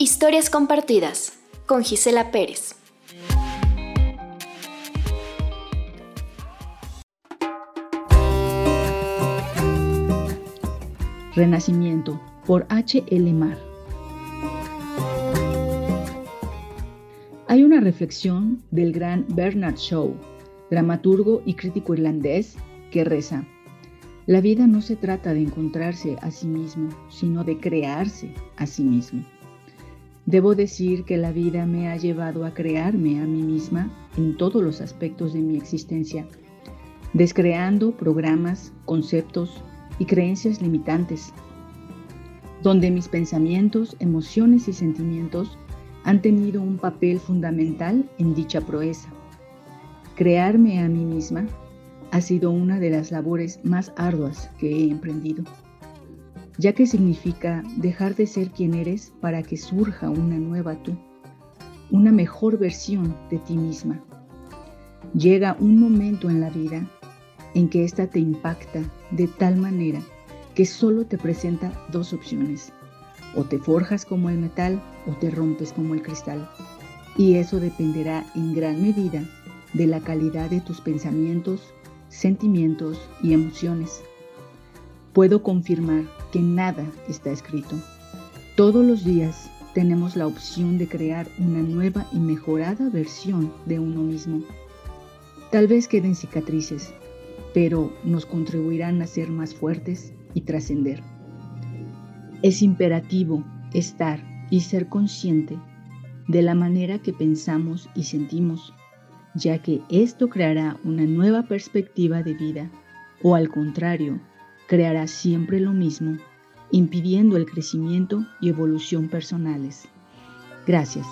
Historias compartidas con Gisela Pérez. Renacimiento por H. L. Mar. Hay una reflexión del gran Bernard Shaw, dramaturgo y crítico irlandés, que reza, La vida no se trata de encontrarse a sí mismo, sino de crearse a sí mismo. Debo decir que la vida me ha llevado a crearme a mí misma en todos los aspectos de mi existencia, descreando programas, conceptos y creencias limitantes, donde mis pensamientos, emociones y sentimientos han tenido un papel fundamental en dicha proeza. Crearme a mí misma ha sido una de las labores más arduas que he emprendido ya que significa dejar de ser quien eres para que surja una nueva tú, una mejor versión de ti misma. Llega un momento en la vida en que ésta te impacta de tal manera que solo te presenta dos opciones. O te forjas como el metal o te rompes como el cristal. Y eso dependerá en gran medida de la calidad de tus pensamientos, sentimientos y emociones. Puedo confirmar que nada está escrito. Todos los días tenemos la opción de crear una nueva y mejorada versión de uno mismo. Tal vez queden cicatrices, pero nos contribuirán a ser más fuertes y trascender. Es imperativo estar y ser consciente de la manera que pensamos y sentimos, ya que esto creará una nueva perspectiva de vida o al contrario, creará siempre lo mismo, impidiendo el crecimiento y evolución personales. Gracias.